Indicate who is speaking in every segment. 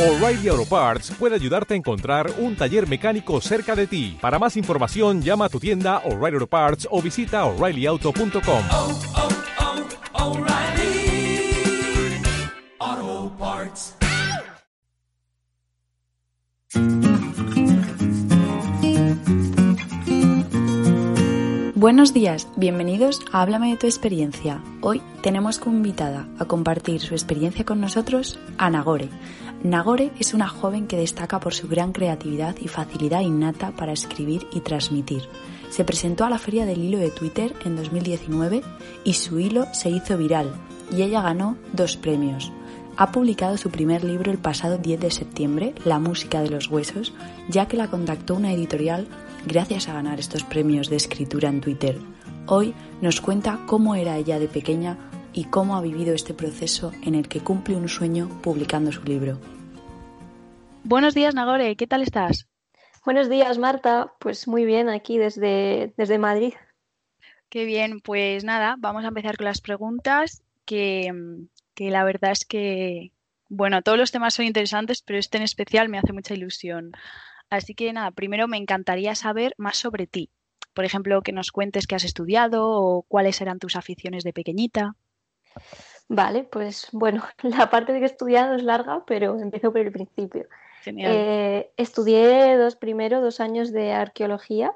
Speaker 1: O'Reilly Auto Parts puede ayudarte a encontrar un taller mecánico cerca de ti. Para más información, llama a tu tienda O'Reilly Auto Parts o visita oreillyauto.com.
Speaker 2: oh, oh, Parts.
Speaker 3: Buenos días, bienvenidos a Háblame de tu experiencia. Hoy tenemos como invitada a compartir su experiencia con nosotros a Nagore. Nagore es una joven que destaca por su gran creatividad y facilidad innata para escribir y transmitir. Se presentó a la Feria del Hilo de Twitter en 2019 y su hilo se hizo viral y ella ganó dos premios. Ha publicado su primer libro el pasado 10 de septiembre, La música de los huesos, ya que la contactó una editorial gracias a ganar estos premios de escritura en Twitter. Hoy nos cuenta cómo era ella de pequeña y cómo ha vivido este proceso en el que cumple un sueño publicando su libro.
Speaker 4: Buenos días, Nagore, ¿qué tal estás?
Speaker 5: Buenos días, Marta. Pues muy bien, aquí desde, desde Madrid.
Speaker 4: Qué bien, pues nada, vamos a empezar con las preguntas, que, que la verdad es que, bueno, todos los temas son interesantes, pero este en especial me hace mucha ilusión. Así que nada, primero me encantaría saber más sobre ti. Por ejemplo, que nos cuentes qué has estudiado o cuáles eran tus aficiones de pequeñita.
Speaker 5: Vale, pues bueno, la parte de que he estudiado es larga, pero empiezo por el principio. Eh, estudié dos, primero dos años de arqueología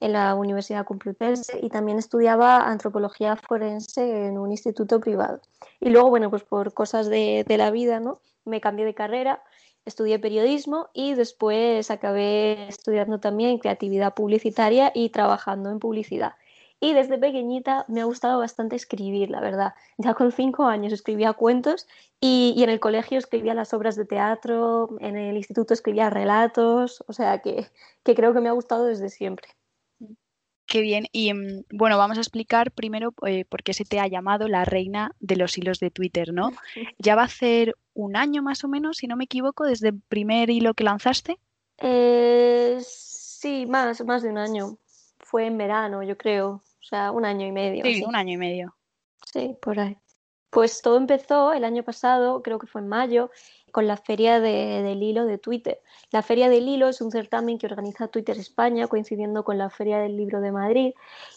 Speaker 5: en la Universidad Complutense y también estudiaba antropología forense en un instituto privado. Y luego, bueno, pues por cosas de, de la vida, ¿no? Me cambié de carrera estudié periodismo y después acabé estudiando también creatividad publicitaria y trabajando en publicidad. Y desde pequeñita me ha gustado bastante escribir, la verdad. Ya con cinco años escribía cuentos y, y, en el colegio escribía las obras de teatro, en el instituto escribía relatos, o sea que, que creo que me ha gustado desde siempre.
Speaker 4: Qué bien. Y bueno, vamos a explicar primero eh, por qué se te ha llamado la reina de los hilos de Twitter, ¿no? Ya va a ser un año más o menos, si no me equivoco, desde el primer hilo que lanzaste.
Speaker 5: Eh, sí, más, más de un año. Fue en verano, yo creo. O sea, un año y medio.
Speaker 4: Sí, así. un año y medio.
Speaker 5: Sí, por ahí. Pues todo empezó el año pasado, creo que fue en mayo, con la Feria de, del Hilo de Twitter. La Feria del Hilo es un certamen que organiza Twitter España, coincidiendo con la Feria del Libro de Madrid,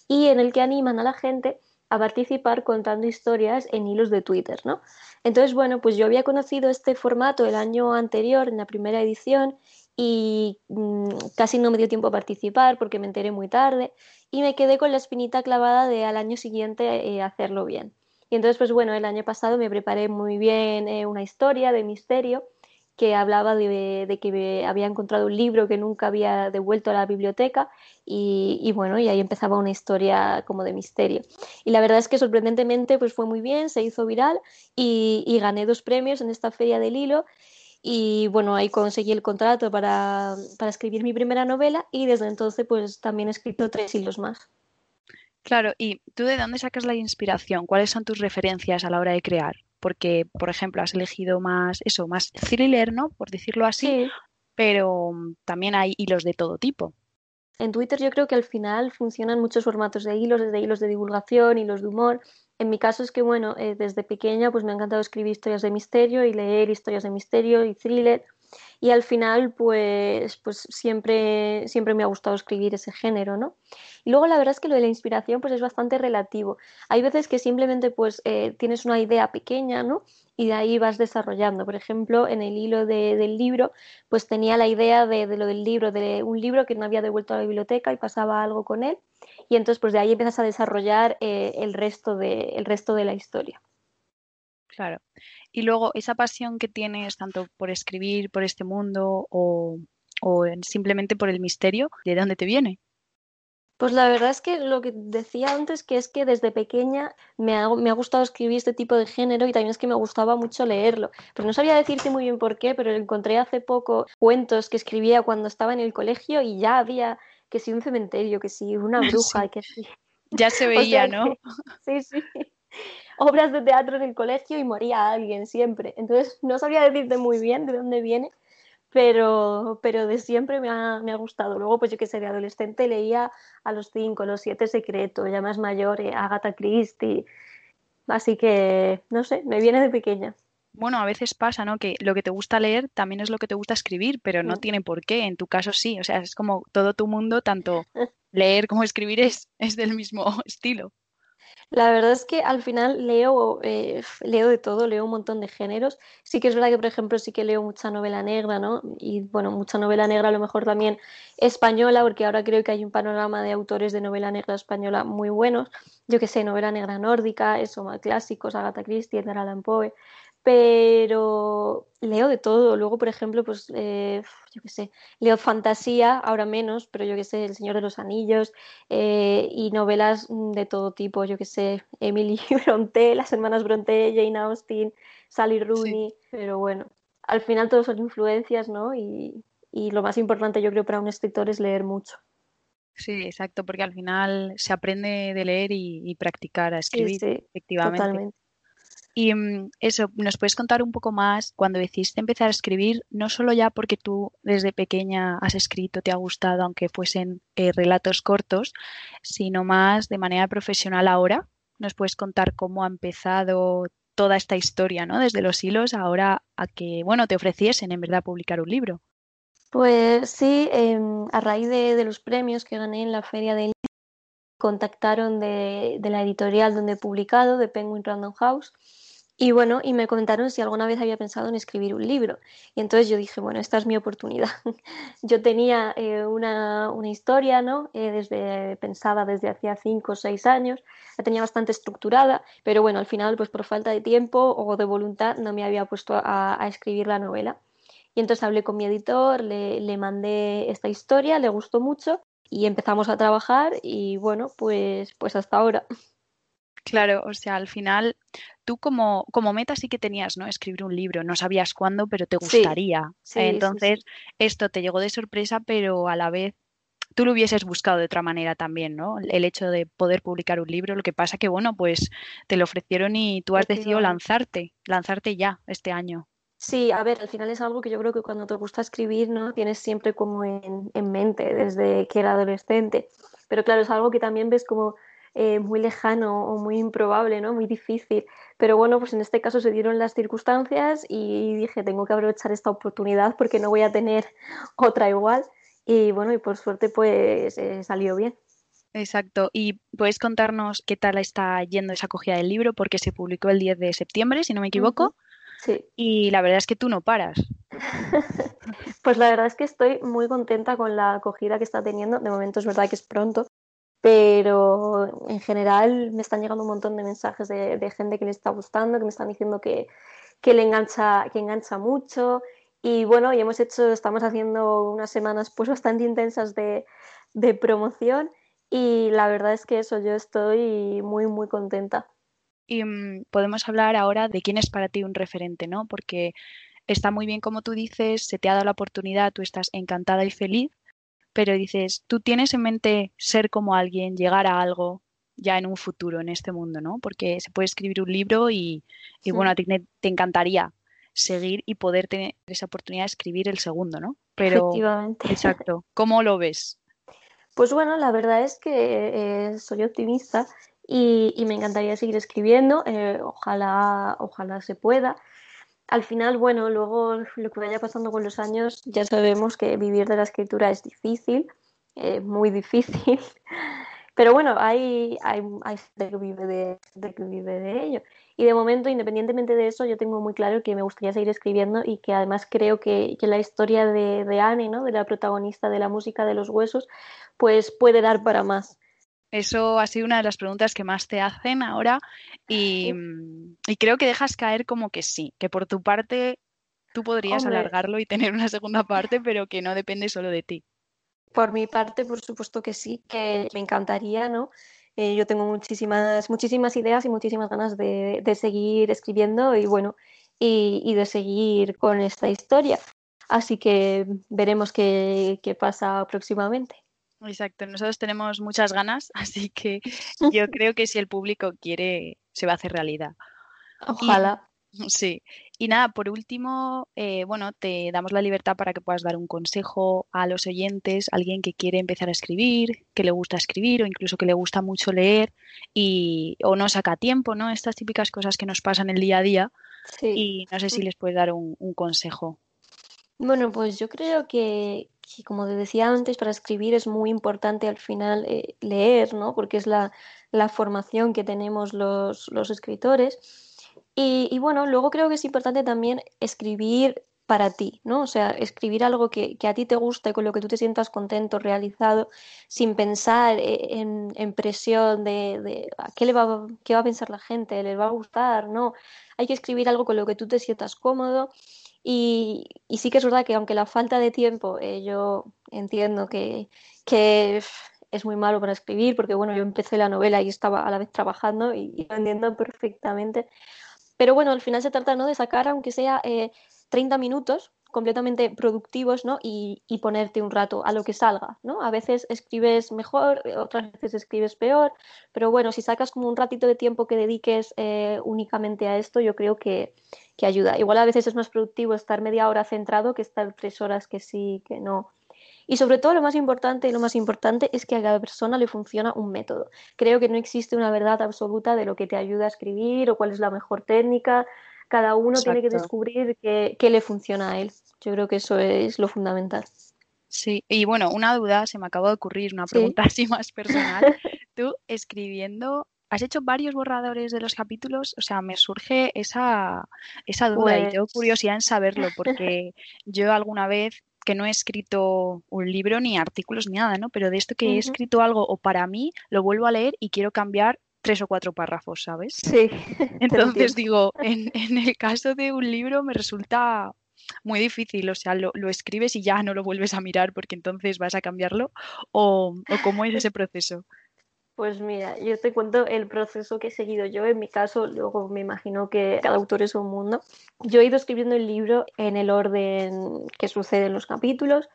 Speaker 5: y en el que animan a la gente a participar contando historias en hilos de Twitter, ¿no? Entonces, bueno, pues yo había conocido este formato el año anterior, en la primera edición, y mmm, casi no me dio tiempo a participar porque me enteré muy tarde, y me quedé con la espinita clavada de al año siguiente eh, hacerlo bien. Y entonces, pues bueno, el año pasado me preparé muy bien eh, una historia de misterio que hablaba de, de, que había encontrado un libro que nunca había devuelto a la biblioteca y, y, bueno, y ahí empezaba una historia como de misterio. Y la verdad es que sorprendentemente pues fue muy bien, se hizo viral y, y gané dos premios en esta feria del hilo y bueno, ahí conseguí el contrato para, para escribir mi primera novela y desde entonces pues también he escrito tres hilos más.
Speaker 4: Claro, ¿y tú de dónde sacas la inspiración? ¿Cuáles son tus referencias a la hora de crear? Porque, por ejemplo, has elegido más, eso, más thriller, ¿no? Por decirlo así, sí. pero también hay hilos de todo tipo.
Speaker 5: En Twitter yo creo que al final funcionan muchos formatos de hilos, desde hilos de divulgación, hilos de humor. En mi caso es que, bueno, eh, desde pequeña pues me ha encantado escribir historias de misterio y leer historias de misterio y thriller y al final pues, pues siempre, siempre me ha gustado escribir ese género, ¿no? Y luego la verdad es que lo de la inspiración pues es bastante relativo. Hay veces que simplemente pues eh, tienes una idea pequeña, ¿no? Y de ahí vas desarrollando. Por ejemplo, en el hilo de, del libro, pues tenía la idea de, de, lo del libro, de un libro que no había devuelto a la biblioteca y pasaba algo con él. Y entonces pues de ahí empiezas a desarrollar eh, el, resto de, el resto de la historia.
Speaker 4: Claro. Y luego esa pasión que tienes tanto por escribir, por este mundo o, o simplemente por el misterio, ¿de dónde te viene?
Speaker 5: Pues la verdad es que lo que decía antes, que es que desde pequeña me ha, me ha, gustado escribir este tipo de género y también es que me gustaba mucho leerlo. Pero no sabía decirte muy bien por qué, pero encontré hace poco cuentos que escribía cuando estaba en el colegio y ya había que si un cementerio, que si una bruja,
Speaker 4: sí.
Speaker 5: que si...
Speaker 4: Ya se veía, o sea, ¿no?
Speaker 5: Que, sí, sí. Obras de teatro en el colegio y moría alguien siempre. Entonces no sabía decirte muy bien de dónde viene, pero, pero de siempre me ha, me ha, gustado. Luego, pues yo que sé, de adolescente leía a los cinco, los siete secretos, ya más mayor, eh, Agatha Christie. Así que, no sé, me viene de pequeña.
Speaker 4: Bueno, a veces pasa, ¿no? Que lo que te gusta leer también es lo que te gusta escribir, pero no
Speaker 5: Mm.
Speaker 4: tiene por qué. En tu caso sí, o sea, es como todo tu mundo, tanto leer como escribir es, es del mismo estilo.
Speaker 5: La verdad es que al final leo, eh, leo de todo, leo un montón de géneros. Sí que es verdad que, por ejemplo, sí que leo mucha novela negra, ¿no? Y bueno, mucha novela negra a lo mejor también española, porque ahora creo que hay un panorama de autores de novela negra española muy buenos. Yo que sé, novela negra nórdica, eso, más clásicos, Agatha Christie, Edgar Allan Poe. Pero leo de todo. Luego, por ejemplo, pues eh, yo qué sé, leo fantasía, ahora menos, pero yo qué sé, El Señor de los Anillos eh, y novelas mm, de todo tipo, yo qué sé, Emily Brontë, las hermanas Brontë, Jane Austen, Sally Rooney, pero bueno, al final todos son influencias, ¿no? Y, y lo más importante yo creo para un escritor es leer mucho.
Speaker 4: Sí, exacto, porque al final se aprende de leer y, y practicar a
Speaker 5: Sí,
Speaker 4: escribir,
Speaker 5: sí,
Speaker 4: efectivamente.
Speaker 5: totalmente.
Speaker 4: Y mm, eso, ¿nos puedes contar un poco más cuando decidiste empezar a escribir, no solo ya porque tú desde pequeña has escrito, te ha gustado, aunque fuesen eh, relatos cortos, sino más de manera profesional ahora? ¿Nos puedes contar cómo ha empezado toda esta historia, ¿no? Desde los hilos ahora a que, bueno, te ofreciesen en verdad publicar un libro.
Speaker 5: Pues sí, em, a raíz de, de los premios que gané en la feria de contactaron de, de la editorial donde he publicado, de Penguin Random House, y bueno, y me comentaron si alguna vez había pensado en escribir un libro. Y entonces yo dije, bueno, esta es mi oportunidad. Yo tenía eh, una, una historia, ¿no? Eh, desde, pensada desde hacía cinco o seis años, la tenía bastante estructurada, pero bueno, al final, pues por falta de tiempo o de voluntad, no me había puesto a, a escribir la novela. Y entonces hablé con mi editor, le, le mandé esta historia, le gustó mucho y empezamos a trabajar y bueno, pues, pues hasta ahora.
Speaker 4: Claro, o sea, al final tú como, como meta sí que tenías, ¿no? Escribir un libro, no sabías cuándo, pero te gustaría.
Speaker 5: sí, sí,
Speaker 4: Entonces,
Speaker 5: sí.
Speaker 4: esto te llegó de sorpresa, pero a la vez tú lo hubieses buscado de otra manera también, ¿no? El hecho de poder publicar un libro, lo que pasa que, bueno, pues te lo ofrecieron y tú has decidido lanzarte, lanzarte ya este año.
Speaker 5: Sí, a ver, al final es algo que yo creo que cuando te gusta escribir, ¿no? Tienes siempre como en, en mente desde que era adolescente. Pero claro, es algo que también ves como eh, muy lejano o muy improbable, ¿no? Muy difícil. Pero bueno, pues en este caso se dieron las circunstancias y dije, tengo que aprovechar esta oportunidad porque no voy a tener otra igual. Y bueno, y por suerte pues eh, salió bien.
Speaker 4: Exacto. ¿Y puedes contarnos qué tal está yendo esa acogida del libro? Porque se publicó el 10 de septiembre, si no me equivoco.
Speaker 5: Sí.
Speaker 4: y la verdad es que tú no paras.
Speaker 5: Pues la verdad es que estoy muy contenta con la acogida que está teniendo. De momento es verdad que es pronto, pero en general me están llegando un montón de mensajes de, de gente que le está gustando, que me están diciendo que, que le engancha, que engancha mucho. Y bueno, y hemos hecho, estamos haciendo unas semanas pues bastante intensas de, de promoción y la verdad es que eso, yo estoy muy, muy contenta.
Speaker 4: Y mm, podemos hablar ahora de quién es para ti un referente, ¿no? Porque está muy bien como tú dices, se te ha dado la oportunidad, tú estás encantada y feliz, pero dices, tú tienes en mente ser como alguien, llegar a algo ya en un futuro en este mundo, ¿no? Porque se puede escribir un libro y, y bueno, a ti te, te encantaría seguir y poder tener esa oportunidad de escribir el segundo, ¿no? Pero,
Speaker 5: Efectivamente.
Speaker 4: exacto, ¿cómo lo ves?
Speaker 5: Pues bueno, la verdad es que eh, soy optimista y, y me encantaría seguir escribiendo. eh, ojalá, ojalá se pueda. Al final, bueno, luego lo que vaya pasando con los años, ya sabemos que vivir de la escritura es difícil, eh, muy difícil. Pero bueno, hay, hay, hay gente que vive de, de que vive de ello. Y de momento, independientemente de eso, yo tengo muy claro que me gustaría seguir escribiendo y que además creo que, que la historia de, de Anne, ¿no? de la protagonista de la música de los huesos, pues puede dar para más.
Speaker 4: Eso ha sido una de las preguntas que más te hacen ahora y, y creo que dejas caer como que sí, que por tu parte tú podrías
Speaker 5: Hombre.
Speaker 4: alargarlo y tener una segunda parte, pero que no depende solo de ti.
Speaker 5: Por mi parte, por supuesto que sí, que me encantaría, ¿no? Eh, yo tengo muchísimas, muchísimas ideas y muchísimas ganas de, de seguir escribiendo y bueno, y, y, de seguir con esta historia. Así que veremos qué, qué pasa próximamente.
Speaker 4: Exacto, nosotros tenemos muchas ganas, así que yo creo que si el público quiere, se va a hacer realidad.
Speaker 5: Ojalá.
Speaker 4: Sí, y nada, por último, eh, bueno, te damos la libertad para que puedas dar un consejo a los oyentes, alguien que quiere empezar a escribir, que le gusta escribir o incluso que le gusta mucho leer y o no saca tiempo, ¿no? Estas típicas cosas que nos pasan el día a día
Speaker 5: Sí.
Speaker 4: y no sé si les puedes dar un, un consejo.
Speaker 5: Bueno, pues yo creo que, como te decía antes, para escribir es muy importante al final eh, leer, ¿no? Porque es la, la formación que tenemos los, los escritores. Y, bueno, luego creo que es importante también escribir para ti, ¿no? O sea, escribir algo que, que a ti te guste, con lo que tú te sientas contento, realizado, sin pensar eh, en, en presión de, de ¿a qué le va, qué va a pensar la gente, les va a gustar, ¿no? Hay que escribir algo con lo que tú te sientas cómodo y, sí que es verdad que aunque la falta de tiempo, eh, yo entiendo que, que es muy malo para escribir, porque bueno, yo empecé la novela y estaba a la vez trabajando y, y lo entiendo perfectamente. Pero bueno, al final se trata, ¿no? de sacar, aunque sea eh, 30 minutos completamente productivos, ¿no? Y, ponerte un rato a lo que salga, ¿no? A veces escribes mejor, otras veces escribes peor, pero bueno, si sacas como un ratito de tiempo que dediques eh, únicamente a esto, yo creo que, que, ayuda. Igual a veces es más productivo estar media hora centrado que estar tres horas que sí, que no. Y sobre todo lo más importante y lo más importante es que a cada persona le funciona un método. Creo que no existe una verdad absoluta de lo que te ayuda a escribir o cuál es la mejor técnica. Cada uno Exacto. tiene que descubrir qué, qué, le funciona a él. Yo creo que eso es lo fundamental.
Speaker 4: Sí, y bueno, una duda se me acaba de ocurrir, una pregunta sí. así más personal. Tú escribiendo, ¿has hecho varios borradores de los capítulos? O sea, me surge esa, esa duda pues... y tengo curiosidad en saberlo, porque yo alguna vez que no he escrito un libro ni artículos ni nada, ¿no? Pero de esto que uh -huh. he escrito algo o para mí lo vuelvo a leer y quiero cambiar tres o cuatro párrafos, ¿sabes?
Speaker 5: Sí.
Speaker 4: Entonces digo, en, en, el caso de un libro me resulta muy difícil, o sea, lo, lo, escribes y ya no lo vuelves a mirar porque entonces vas a cambiarlo o, o cómo es ese proceso.
Speaker 5: Pues mira, yo te cuento el proceso que he seguido yo. En mi caso, luego me imagino que cada autor es un mundo. Yo he ido escribiendo el libro en el orden que sucede en los capítulos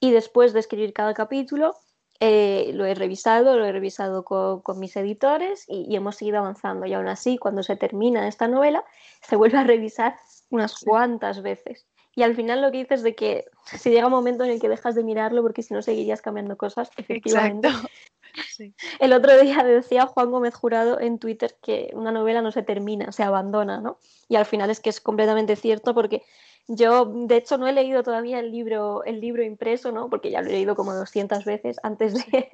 Speaker 5: y después de escribir cada capítulo eh, lo he revisado, lo he revisado con, con mis editores y, y, hemos seguido avanzando. Y aún así, cuando se termina esta novela, se vuelve a revisar unas cuantas veces. Y al final lo que dices de que si llega un momento en el que dejas de mirarlo porque si no seguirías cambiando cosas, efectivamente.
Speaker 4: Sí.
Speaker 5: El otro día decía Juan Gómez Jurado en Twitter que una novela no se termina, se abandona, ¿no? Y al final es que es completamente cierto porque yo, de hecho, no he leído todavía el libro, el libro impreso, ¿no? Porque ya lo he leído como 200 veces antes de,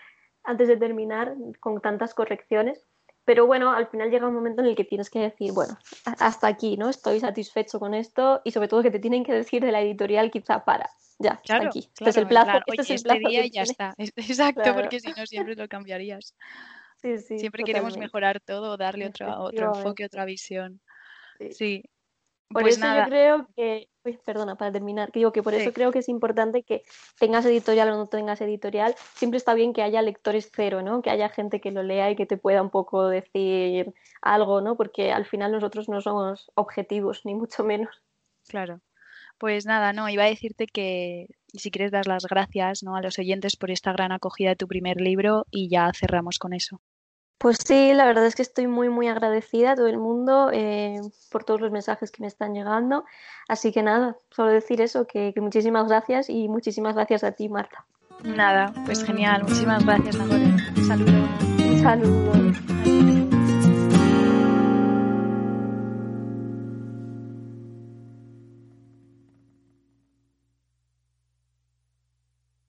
Speaker 5: antes de terminar con tantas correcciones. Pero bueno, al final llega un momento en el que tienes que decir, bueno, hasta aquí, ¿no? Estoy satisfecho con esto y sobre todo que te tienen que decir de la editorial quizá para. Ya,
Speaker 4: claro,
Speaker 5: hasta aquí.
Speaker 4: Claro,
Speaker 5: este es el plazo.
Speaker 4: Claro.
Speaker 5: Este
Speaker 4: Oye,
Speaker 5: es el plazo
Speaker 4: este día
Speaker 5: que
Speaker 4: ya
Speaker 5: tiene.
Speaker 4: está. Exacto, porque si no siempre lo cambiarías.
Speaker 5: Sí, sí,
Speaker 4: siempre queremos
Speaker 5: totalmente.
Speaker 4: mejorar todo, darle otro, otro enfoque, otra visión.
Speaker 5: Sí.
Speaker 4: Sí.
Speaker 5: Por
Speaker 4: Pues
Speaker 5: eso
Speaker 4: nada,
Speaker 5: yo creo que, uy, perdona, para terminar, que digo que por
Speaker 4: Sí.
Speaker 5: eso creo que es importante que tengas editorial o no tengas editorial, siempre está bien que haya lectores cero, ¿no? Que haya gente que lo lea y que te pueda un poco decir algo, ¿no? Porque al final nosotros no somos objetivos, ni mucho menos.
Speaker 4: claro. Pues nada, no, iba a decirte que si quieres dar las gracias, ¿no? a los oyentes por esta gran acogida de tu primer libro y ya cerramos con eso.
Speaker 5: Pues sí, la verdad es que estoy muy, muy agradecida a todo el mundo eh, por todos los mensajes que me están llegando. Así que nada, solo decir eso, que, que muchísimas gracias y muchísimas gracias a ti, Marta.
Speaker 4: Nada, pues genial. Muchísimas gracias, Nagore. Un saludo.
Speaker 5: Un saludo.